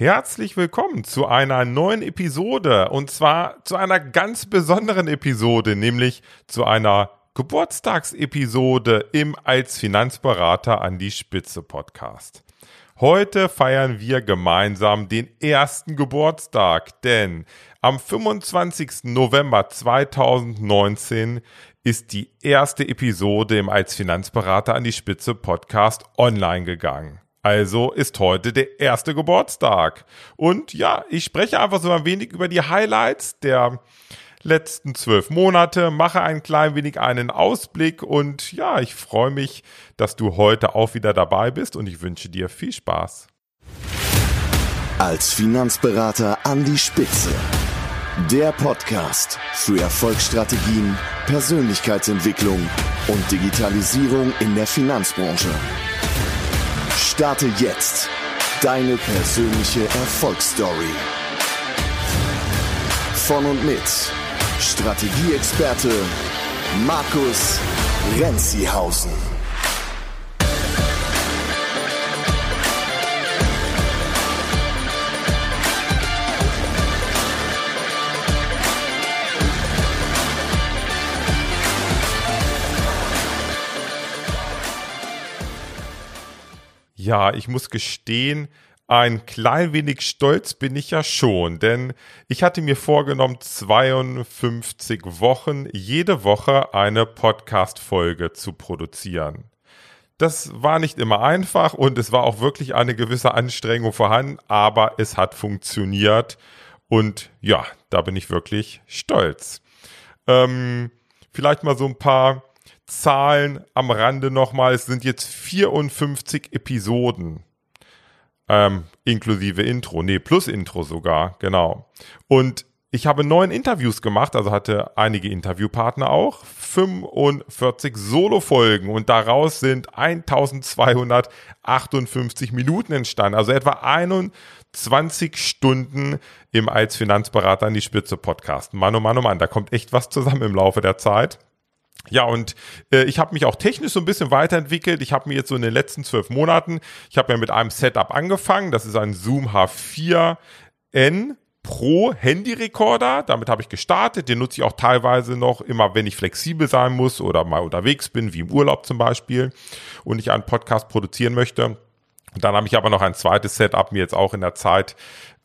Herzlich willkommen zu einer neuen Episode und zwar zu einer ganz besonderen Episode, nämlich zu einer Geburtstagsepisode im als Finanzberater an die Spitze Podcast. Heute feiern wir gemeinsam den ersten Geburtstag, denn am 25. November 2019 ist die erste Episode im als Finanzberater an die Spitze Podcast online gegangen. Also ist heute der erste Geburtstag. Und ja, ich spreche einfach so ein wenig über die Highlights der letzten zwölf Monate, mache ein klein wenig einen Ausblick und ja, ich freue mich, dass du heute auch wieder dabei bist und ich wünsche dir viel Spaß. Als Finanzberater an die Spitze. Der Podcast für Erfolgsstrategien, Persönlichkeitsentwicklung und Digitalisierung in der Finanzbranche. Starte jetzt deine persönliche Erfolgsstory. Von und mit Strategieexperte Markus Renzihausen. Ja, ich muss gestehen, ein klein wenig stolz bin ich ja schon, denn ich hatte mir vorgenommen, 52 Wochen jede Woche eine Podcast-Folge zu produzieren. Das war nicht immer einfach und es war auch wirklich eine gewisse Anstrengung vorhanden, aber es hat funktioniert und ja, da bin ich wirklich stolz. Ähm, vielleicht mal so ein paar Zahlen am Rande nochmal. Es sind jetzt 54 Episoden. Ähm, inklusive Intro. Nee, plus Intro sogar, genau. Und ich habe neun Interviews gemacht, also hatte einige Interviewpartner auch, 45 Solo-Folgen und daraus sind 1258 Minuten entstanden, also etwa 21 Stunden im als Finanzberater an die Spitze Podcast. Mann, oh Mann, oh Mann, da kommt echt was zusammen im Laufe der Zeit. Ja, und äh, ich habe mich auch technisch so ein bisschen weiterentwickelt. Ich habe mir jetzt so in den letzten zwölf Monaten, ich habe ja mit einem Setup angefangen. Das ist ein Zoom H4N Pro Handyrekorder. Damit habe ich gestartet. Den nutze ich auch teilweise noch immer, wenn ich flexibel sein muss oder mal unterwegs bin, wie im Urlaub zum Beispiel, und ich einen Podcast produzieren möchte. Und dann habe ich aber noch ein zweites Setup mir jetzt auch in der Zeit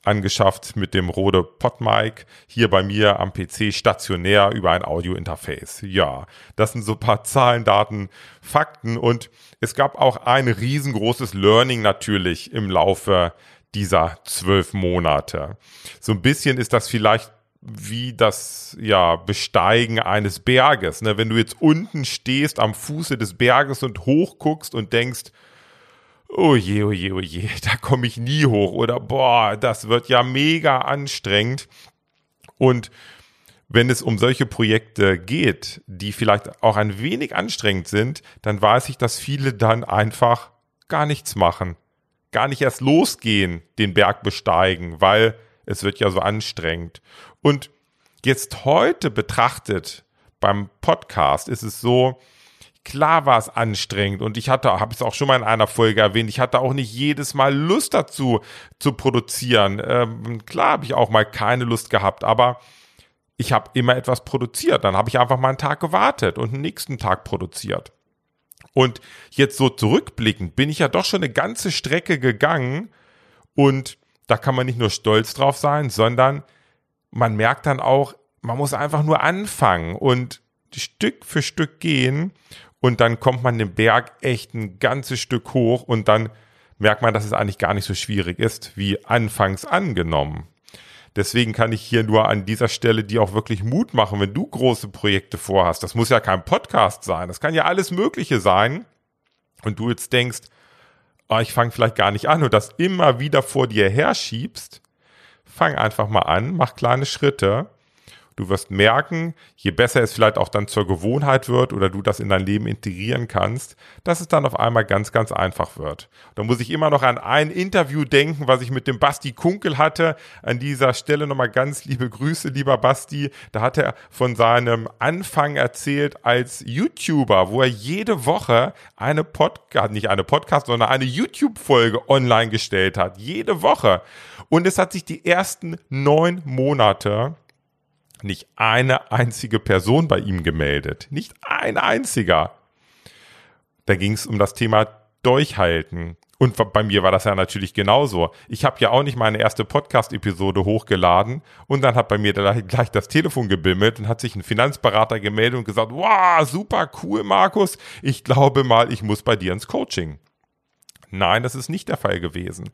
angeschafft mit dem Rode PodMic hier bei mir am PC stationär über ein Audio-Interface. Ja, das sind so paar Zahlen, Daten, Fakten und es gab auch ein riesengroßes Learning natürlich im Laufe dieser zwölf Monate. So ein bisschen ist das vielleicht wie das ja Besteigen eines Berges. Ne? Wenn du jetzt unten stehst am Fuße des Berges und hochguckst und denkst, oh je, oh je, oh je, da komme ich nie hoch oder boah, das wird ja mega anstrengend. Und wenn es um solche Projekte geht, die vielleicht auch ein wenig anstrengend sind, dann weiß ich, dass viele dann einfach gar nichts machen, gar nicht erst losgehen, den Berg besteigen, weil es wird ja so anstrengend. Und jetzt heute betrachtet beim Podcast ist es so, Klar war es anstrengend und ich hatte, habe es auch schon mal in einer Folge erwähnt, ich hatte auch nicht jedes Mal Lust dazu zu produzieren. Ähm, klar habe ich auch mal keine Lust gehabt, aber ich habe immer etwas produziert. Dann habe ich einfach mal einen Tag gewartet und einen nächsten Tag produziert. Und jetzt so zurückblickend bin ich ja doch schon eine ganze Strecke gegangen und da kann man nicht nur stolz drauf sein, sondern man merkt dann auch, man muss einfach nur anfangen und Stück für Stück gehen und dann kommt man den Berg echt ein ganzes Stück hoch und dann merkt man, dass es eigentlich gar nicht so schwierig ist, wie anfangs angenommen. Deswegen kann ich hier nur an dieser Stelle dir auch wirklich Mut machen, wenn du große Projekte vorhast. Das muss ja kein Podcast sein, das kann ja alles Mögliche sein. Und du jetzt denkst, oh, ich fange vielleicht gar nicht an und das immer wieder vor dir herschiebst, fang einfach mal an, mach kleine Schritte Du wirst merken, je besser es vielleicht auch dann zur Gewohnheit wird oder du das in dein Leben integrieren kannst, dass es dann auf einmal ganz, ganz einfach wird. Da muss ich immer noch an ein Interview denken, was ich mit dem Basti Kunkel hatte. An dieser Stelle nochmal ganz liebe Grüße, lieber Basti. Da hat er von seinem Anfang erzählt als YouTuber, wo er jede Woche eine Podcast, nicht eine Podcast, sondern eine YouTube-Folge online gestellt hat. Jede Woche. Und es hat sich die ersten neun Monate nicht eine einzige Person bei ihm gemeldet. Nicht ein einziger. Da ging es um das Thema Durchhalten. Und bei mir war das ja natürlich genauso. Ich habe ja auch nicht meine erste Podcast-Episode hochgeladen und dann hat bei mir gleich das Telefon gebimmelt und hat sich ein Finanzberater gemeldet und gesagt, wow, super cool, Markus. Ich glaube mal, ich muss bei dir ins Coaching. Nein, das ist nicht der Fall gewesen.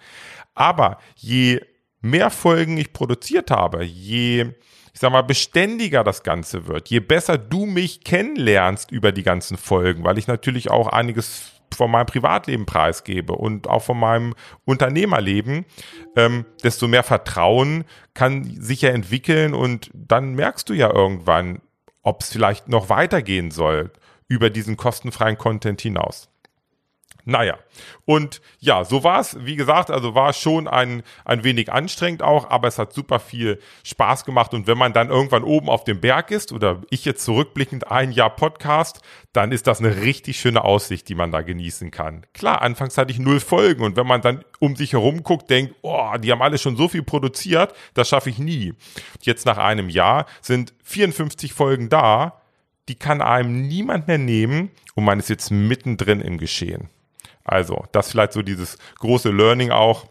Aber je mehr Folgen ich produziert habe, je ich sag mal, beständiger das Ganze wird, je besser du mich kennenlernst über die ganzen Folgen, weil ich natürlich auch einiges von meinem Privatleben preisgebe und auch von meinem Unternehmerleben, ähm, desto mehr Vertrauen kann sich ja entwickeln und dann merkst du ja irgendwann, ob es vielleicht noch weitergehen soll über diesen kostenfreien Content hinaus. Naja, und ja, so war es, wie gesagt, also war schon ein, ein wenig anstrengend auch, aber es hat super viel Spaß gemacht und wenn man dann irgendwann oben auf dem Berg ist oder ich jetzt zurückblickend ein Jahr Podcast, dann ist das eine richtig schöne Aussicht, die man da genießen kann. Klar, anfangs hatte ich null Folgen und wenn man dann um sich herum guckt, denkt, oh, die haben alle schon so viel produziert, das schaffe ich nie. Jetzt nach einem Jahr sind 54 Folgen da, die kann einem niemand mehr nehmen und man ist jetzt mittendrin im Geschehen. Also, das vielleicht so dieses große Learning auch.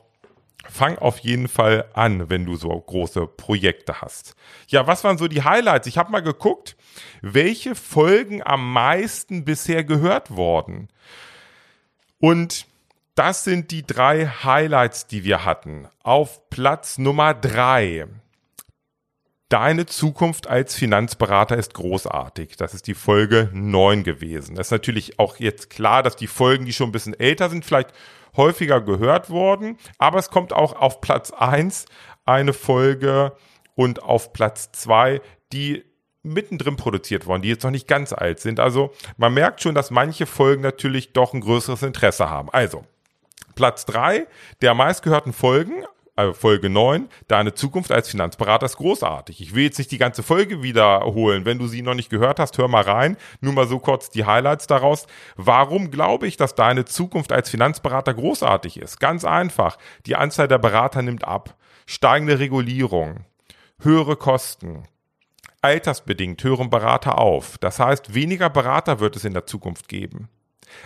Fang auf jeden Fall an, wenn du so große Projekte hast. Ja, was waren so die Highlights? Ich habe mal geguckt, welche Folgen am meisten bisher gehört wurden. Und das sind die drei Highlights, die wir hatten. Auf Platz Nummer drei Deine Zukunft als Finanzberater ist großartig. Das ist die Folge 9 gewesen. Das ist natürlich auch jetzt klar, dass die Folgen, die schon ein bisschen älter sind, vielleicht häufiger gehört worden. Aber es kommt auch auf Platz 1 eine Folge und auf Platz 2, die mittendrin produziert worden, die jetzt noch nicht ganz alt sind. Also man merkt schon, dass manche Folgen natürlich doch ein größeres Interesse haben. Also Platz 3 der meistgehörten Folgen Folge 9, deine Zukunft als Finanzberater ist großartig. Ich will jetzt nicht die ganze Folge wiederholen. Wenn du sie noch nicht gehört hast, hör mal rein. Nur mal so kurz die Highlights daraus. Warum glaube ich, dass deine Zukunft als Finanzberater großartig ist? Ganz einfach. Die Anzahl der Berater nimmt ab. Steigende Regulierung. Höhere Kosten. Altersbedingt hören Berater auf. Das heißt, weniger Berater wird es in der Zukunft geben.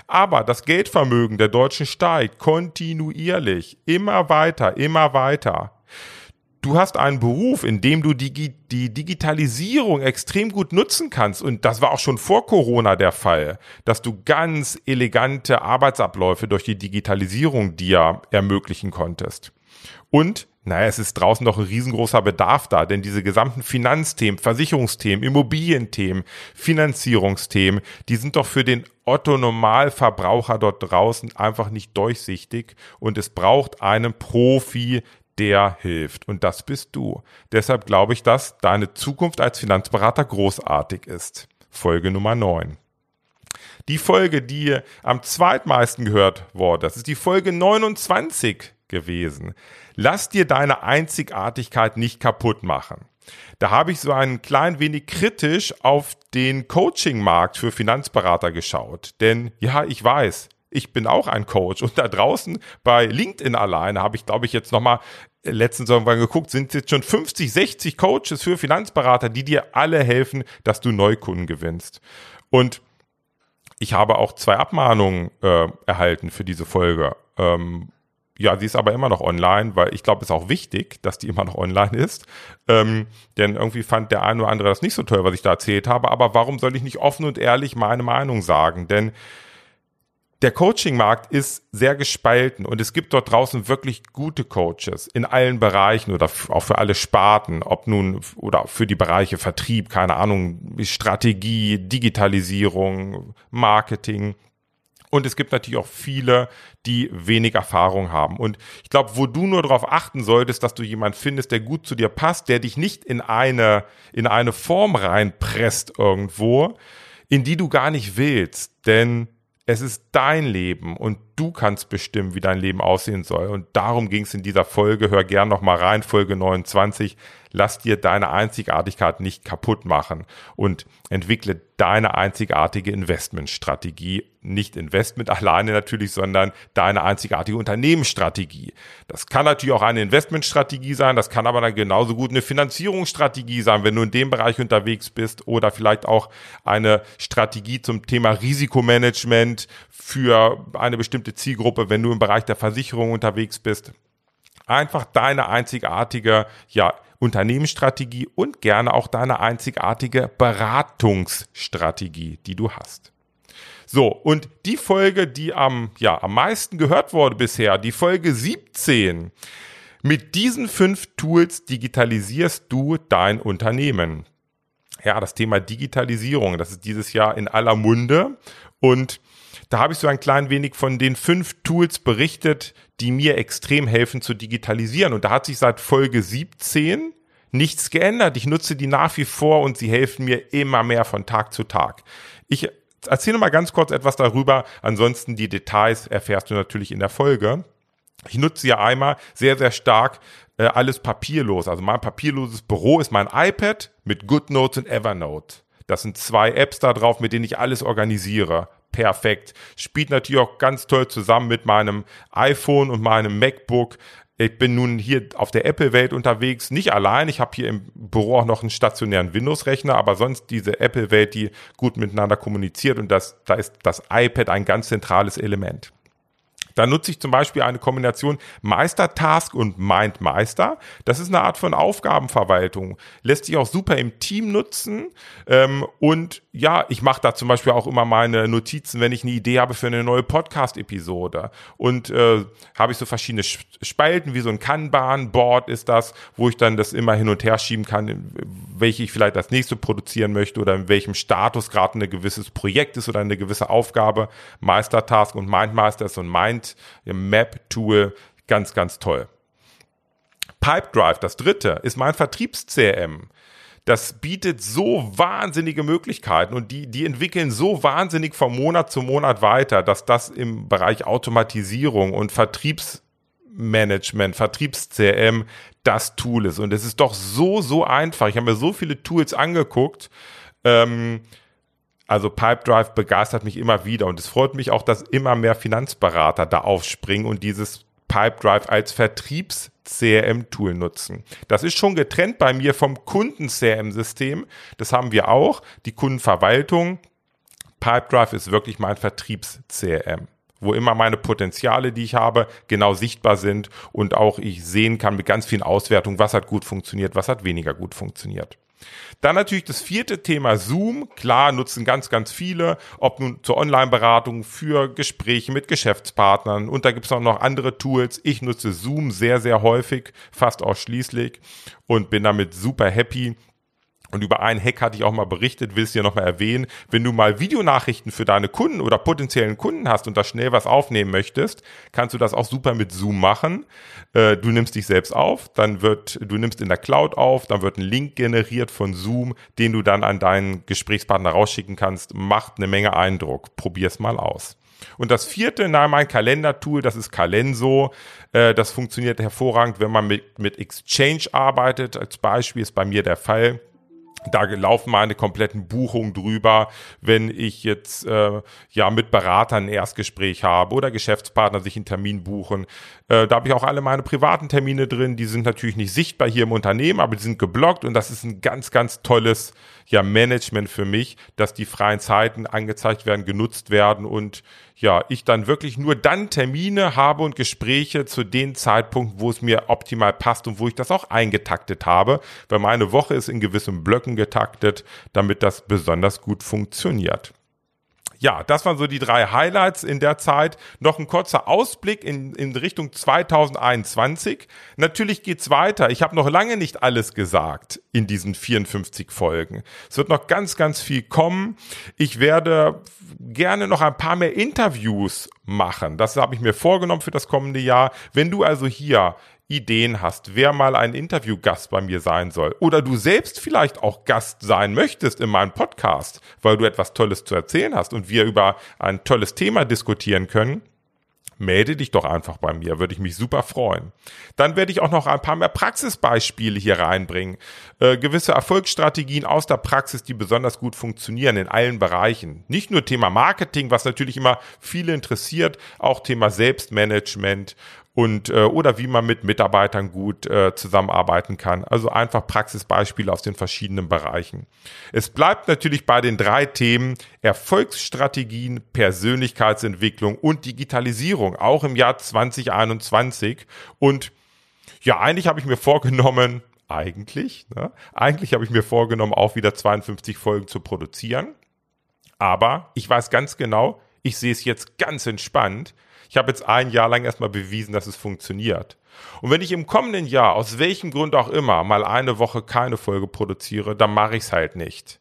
Aber das Geldvermögen der Deutschen steigt kontinuierlich, immer weiter, immer weiter. Du hast einen Beruf, in dem du die, die Digitalisierung extrem gut nutzen kannst. Und das war auch schon vor Corona der Fall, dass du ganz elegante Arbeitsabläufe durch die Digitalisierung dir ermöglichen konntest. Und naja, es ist draußen doch ein riesengroßer Bedarf da, denn diese gesamten Finanzthemen, Versicherungsthemen, Immobilienthemen, Finanzierungsthemen, die sind doch für den Otto Normalverbraucher dort draußen einfach nicht durchsichtig und es braucht einen Profi, der hilft. Und das bist du. Deshalb glaube ich, dass deine Zukunft als Finanzberater großartig ist. Folge Nummer 9. Die Folge, die am zweitmeisten gehört wurde, das ist die Folge 29 gewesen. Lass dir deine Einzigartigkeit nicht kaputt machen. Da habe ich so ein klein wenig kritisch auf den Coaching-Markt für Finanzberater geschaut. Denn ja, ich weiß, ich bin auch ein Coach und da draußen bei LinkedIn alleine habe ich, glaube ich, jetzt nochmal letztens irgendwann geguckt, sind jetzt schon 50, 60 Coaches für Finanzberater, die dir alle helfen, dass du Neukunden gewinnst. Und ich habe auch zwei Abmahnungen äh, erhalten für diese Folge. Ähm, ja, sie ist aber immer noch online, weil ich glaube, es ist auch wichtig, dass die immer noch online ist. Ähm, denn irgendwie fand der eine oder andere das nicht so toll, was ich da erzählt habe. Aber warum soll ich nicht offen und ehrlich meine Meinung sagen? Denn der Coaching-Markt ist sehr gespalten und es gibt dort draußen wirklich gute Coaches in allen Bereichen oder auch für alle Sparten, ob nun oder für die Bereiche Vertrieb, keine Ahnung, Strategie, Digitalisierung, Marketing Und es gibt natürlich auch viele, die wenig Erfahrung haben. Und ich glaube, wo du nur darauf achten solltest, dass du jemanden findest, der gut zu dir passt, der dich nicht in eine, in eine Form reinpresst irgendwo, in die du gar nicht willst. Denn es ist dein Leben und du kannst bestimmen, wie dein Leben aussehen soll. Und darum ging es in dieser Folge. Hör gern noch mal rein, Folge 29 lass dir deine Einzigartigkeit nicht kaputt machen und entwickle deine einzigartige Investmentstrategie. Nicht Investment alleine natürlich, sondern deine einzigartige Unternehmensstrategie. Das kann natürlich auch eine Investmentstrategie sein, das kann aber dann genauso gut eine Finanzierungsstrategie sein, wenn du in dem Bereich unterwegs bist oder vielleicht auch eine Strategie zum Thema Risikomanagement für eine bestimmte Zielgruppe, wenn du im Bereich der Versicherung unterwegs bist einfach deine einzigartige ja, Unternehmensstrategie und gerne auch deine einzigartige Beratungsstrategie, die du hast. So, und die Folge, die am, ja, am meisten gehört wurde bisher, die Folge 17. Mit diesen fünf Tools digitalisierst du dein Unternehmen. Ja, das Thema Digitalisierung, das ist dieses Jahr in aller Munde und da habe ich so ein klein wenig von den fünf Tools berichtet, die mir extrem helfen zu digitalisieren. Und da hat sich seit Folge 17 nichts geändert. Ich nutze die nach wie vor und sie helfen mir immer mehr von Tag zu Tag. Ich erzähle mal ganz kurz etwas darüber. Ansonsten die Details erfährst du natürlich in der Folge. Ich nutze ja einmal sehr, sehr stark äh, alles papierlos. Also mein papierloses Büro ist mein iPad mit GoodNotes und Evernote. Das sind zwei Apps da drauf, mit denen ich alles organisiere perfekt. Spielt natürlich auch ganz toll zusammen mit meinem iPhone und meinem MacBook. Ich bin nun hier auf der Apple-Welt unterwegs, nicht allein. Ich habe hier im Büro auch noch einen stationären Windows-Rechner, aber sonst diese Apple-Welt, die gut miteinander kommuniziert und das, da ist das iPad ein ganz zentrales Element. Da nutze ich zum Beispiel eine Kombination Meister-Task und Mind-Meister. Das ist eine Art von Aufgabenverwaltung. Lässt sich auch super im Team nutzen. Ähm, und ja, ich mache da zum Beispiel auch immer meine Notizen, wenn ich eine Idee habe für eine neue Podcast-Episode. Und äh, habe ich so verschiedene Spalten, wie so ein Kanban-Board ist das, wo ich dann das immer hin und her schieben kann, welche ich vielleicht als nächste produzieren möchte oder in welchem Status gerade ein gewisses Projekt ist oder eine gewisse Aufgabe. Meister-Task und Mind-Meister ist so ein Mind Mind Map Tool ganz, ganz toll. Pipedrive, das dritte, ist mein Vertriebs-CRM. Das bietet so wahnsinnige Möglichkeiten und die, die entwickeln so wahnsinnig von Monat zu Monat weiter, dass das im Bereich Automatisierung und Vertriebsmanagement, Vertriebs-CRM das Tool ist. Und es ist doch so, so einfach. Ich habe mir so viele Tools angeguckt. Ähm, also Pipedrive begeistert mich immer wieder und es freut mich auch, dass immer mehr Finanzberater da aufspringen und dieses Pipedrive als Vertriebs-CRM-Tool nutzen. Das ist schon getrennt bei mir vom Kunden-CRM-System. Das haben wir auch. Die Kundenverwaltung. Pipedrive ist wirklich mein Vertriebs-CRM wo immer meine Potenziale, die ich habe, genau sichtbar sind und auch ich sehen kann mit ganz vielen Auswertungen, was hat gut funktioniert, was hat weniger gut funktioniert. Dann natürlich das vierte Thema Zoom. Klar, nutzen ganz, ganz viele, ob nun zur Online-Beratung, für Gespräche mit Geschäftspartnern. Und da gibt es auch noch andere Tools. Ich nutze Zoom sehr, sehr häufig, fast ausschließlich und bin damit super happy. Und über einen Hack hatte ich auch mal berichtet, will es dir nochmal erwähnen. Wenn du mal Videonachrichten für deine Kunden oder potenziellen Kunden hast und da schnell was aufnehmen möchtest, kannst du das auch super mit Zoom machen. Äh, du nimmst dich selbst auf, dann wird, du nimmst in der Cloud auf, dann wird ein Link generiert von Zoom, den du dann an deinen Gesprächspartner rausschicken kannst. Macht eine Menge Eindruck. Probier's mal aus. Und das vierte, na, mein Kalendertool, das ist Calenso. Äh, das funktioniert hervorragend, wenn man mit, mit Exchange arbeitet. Als Beispiel ist bei mir der Fall da laufen meine kompletten Buchungen drüber, wenn ich jetzt äh, ja mit Beratern ein Erstgespräch habe oder Geschäftspartner sich einen Termin buchen. Äh, da habe ich auch alle meine privaten Termine drin. Die sind natürlich nicht sichtbar hier im Unternehmen, aber die sind geblockt und das ist ein ganz, ganz tolles ja, Management für mich, dass die freien Zeiten angezeigt werden, genutzt werden und ja, ich dann wirklich nur dann Termine habe und Gespräche zu den Zeitpunkten, wo es mir optimal passt und wo ich das auch eingetaktet habe, weil meine Woche ist in gewissen Blöcken getaktet, damit das besonders gut funktioniert. Ja, das waren so die drei Highlights in der Zeit. Noch ein kurzer Ausblick in, in Richtung 2021. Natürlich geht's weiter. Ich habe noch lange nicht alles gesagt in diesen 54 Folgen. Es wird noch ganz, ganz viel kommen. Ich werde gerne noch ein paar mehr Interviews machen. Das habe ich mir vorgenommen für das kommende Jahr. Wenn du also hier Ideen hast, wer mal ein Interviewgast bei mir sein soll oder du selbst vielleicht auch Gast sein möchtest in meinem Podcast, weil du etwas Tolles zu erzählen hast und wir über ein tolles Thema diskutieren können, melde dich doch einfach bei mir, würde ich mich super freuen. Dann werde ich auch noch ein paar mehr Praxisbeispiele hier reinbringen, äh, gewisse Erfolgsstrategien aus der Praxis, die besonders gut funktionieren in allen Bereichen. Nicht nur Thema Marketing, was natürlich immer viele interessiert, auch Thema Selbstmanagement und äh, oder wie man mit Mitarbeitern gut äh, zusammenarbeiten kann. Also einfach Praxisbeispiele aus den verschiedenen Bereichen. Es bleibt natürlich bei den drei Themen Erfolgsstrategien, Persönlichkeitsentwicklung und Digitalisierung, auch im Jahr 2021. Und ja, eigentlich habe ich mir vorgenommen, eigentlich, ne, eigentlich habe ich mir vorgenommen, auch wieder 52 Folgen zu produzieren. Aber ich weiß ganz genau, ich sehe es jetzt ganz entspannt, ich habe jetzt ein Jahr lang erstmal bewiesen, dass es funktioniert. Und wenn ich im kommenden Jahr, aus welchem Grund auch immer, mal eine Woche keine Folge produziere, dann mache ich es halt nicht.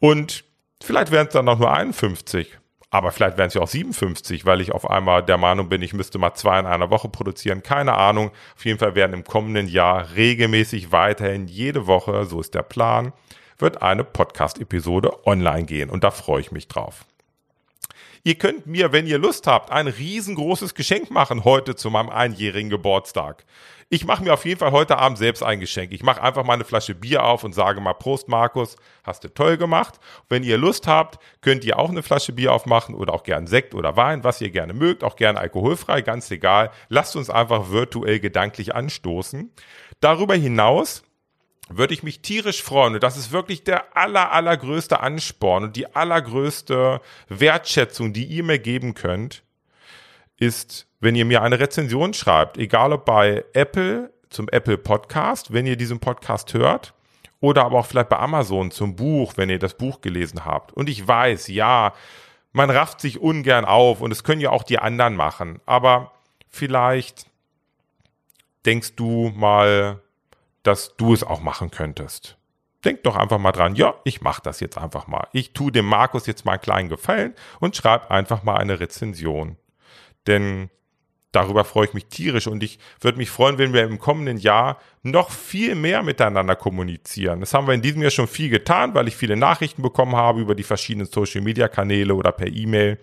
Und vielleicht wären es dann noch nur 51. Aber vielleicht wären es ja auch 57, weil ich auf einmal der Meinung bin, ich müsste mal zwei in einer Woche produzieren. Keine Ahnung. Auf jeden Fall werden im kommenden Jahr regelmäßig weiterhin jede Woche, so ist der Plan, wird eine Podcast-Episode online gehen. Und da freue ich mich drauf. Ihr könnt mir, wenn ihr Lust habt, ein riesengroßes Geschenk machen heute zu meinem einjährigen Geburtstag. Ich mache mir auf jeden Fall heute Abend selbst ein Geschenk. Ich mache einfach mal eine Flasche Bier auf und sage mal Prost, Markus, hast du toll gemacht. Wenn ihr Lust habt, könnt ihr auch eine Flasche Bier aufmachen oder auch gern Sekt oder Wein, was ihr gerne mögt, auch gern alkoholfrei, ganz egal. Lasst uns einfach virtuell gedanklich anstoßen. Darüber hinaus würde ich mich tierisch freuen. Und das ist wirklich der aller, allergrößte Ansporn und die allergrößte Wertschätzung, die ihr mir geben könnt, ist, wenn ihr mir eine Rezension schreibt, egal ob bei Apple zum Apple Podcast, wenn ihr diesen Podcast hört, oder aber auch vielleicht bei Amazon zum Buch, wenn ihr das Buch gelesen habt. Und ich weiß, ja, man rafft sich ungern auf und es können ja auch die anderen machen. Aber vielleicht denkst du mal dass du es auch machen könntest. Denk doch einfach mal dran, ja, ich mache das jetzt einfach mal. Ich tue dem Markus jetzt mal einen kleinen Gefallen und schreibe einfach mal eine Rezension. Denn darüber freue ich mich tierisch und ich würde mich freuen, wenn wir im kommenden Jahr noch viel mehr miteinander kommunizieren. Das haben wir in diesem Jahr schon viel getan, weil ich viele Nachrichten bekommen habe über die verschiedenen Social-Media-Kanäle oder per E-Mail.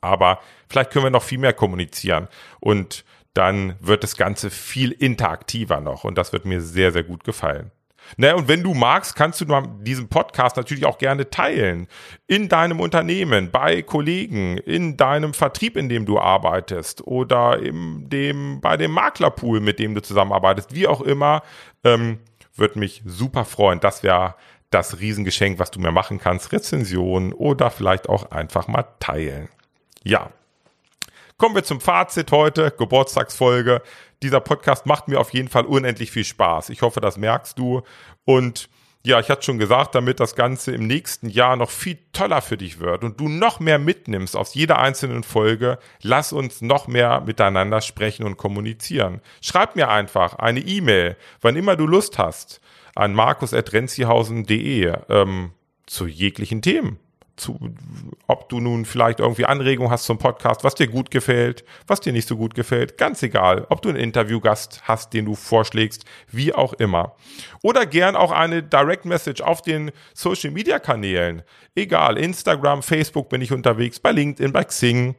Aber vielleicht können wir noch viel mehr kommunizieren und dann wird das Ganze viel interaktiver noch und das wird mir sehr, sehr gut gefallen. Ne, und wenn du magst, kannst du diesen Podcast natürlich auch gerne teilen. In deinem Unternehmen, bei Kollegen, in deinem Vertrieb, in dem du arbeitest oder im, dem, bei dem Maklerpool, mit dem du zusammenarbeitest, wie auch immer, ähm, würde mich super freuen. Das wäre das Riesengeschenk, was du mir machen kannst. Rezension oder vielleicht auch einfach mal teilen. Ja, Kommen wir zum Fazit heute, Geburtstagsfolge. Dieser Podcast macht mir auf jeden Fall unendlich viel Spaß. Ich hoffe, das merkst du. Und ja, ich hatte schon gesagt, damit das Ganze im nächsten Jahr noch viel toller für dich wird und du noch mehr mitnimmst aus jeder einzelnen Folge, lass uns noch mehr miteinander sprechen und kommunizieren. Schreib mir einfach eine E-Mail, wann immer du Lust hast, an markus.renzihausen.de ähm, zu jeglichen Themen zu, ob du nun vielleicht irgendwie Anregungen hast zum Podcast, was dir gut gefällt, was dir nicht so gut gefällt, ganz egal, ob du einen Interviewgast hast, den du vorschlägst, wie auch immer. Oder gern auch eine Direct Message auf den Social Media Kanälen. Egal, Instagram, Facebook bin ich unterwegs, bei LinkedIn, bei Xing.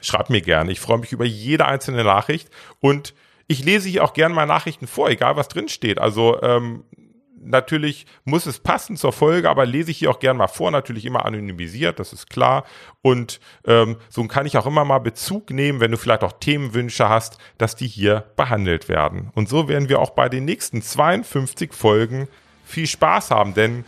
Schreib mir gerne. Ich freue mich über jede einzelne Nachricht und ich lese hier auch gerne mal Nachrichten vor, egal was drin steht. Also ähm, natürlich muss es passen zur Folge, aber lese ich hier auch gerne mal vor, natürlich immer anonymisiert, das ist klar. Und ähm, so kann ich auch immer mal Bezug nehmen, wenn du vielleicht auch Themenwünsche hast, dass die hier behandelt werden. Und so werden wir auch bei den nächsten 52 Folgen viel Spaß haben, denn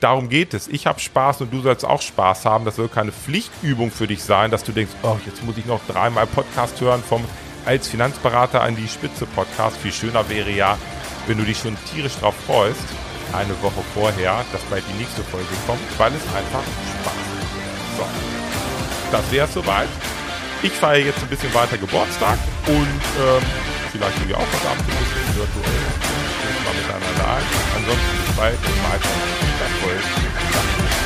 darum geht es. Ich habe Spaß und du sollst auch Spaß haben. Das soll keine Pflichtübung für dich sein, dass du denkst, oh, jetzt muss ich noch dreimal Podcast hören vom als Finanzberater an die Spitze Podcast. Viel schöner wäre ja, wenn du dich schon tierisch drauf freust, eine Woche vorher, dass bald die nächste Folge kommt, weil es einfach Spaß macht. So, das wäre es soweit. Ich feiere jetzt ein bisschen weiter Geburtstag und ähm, vielleicht sind wir auch ein bisschen virtuell mal miteinander ein. Ansonsten bis bald, bis bald. Erfolg.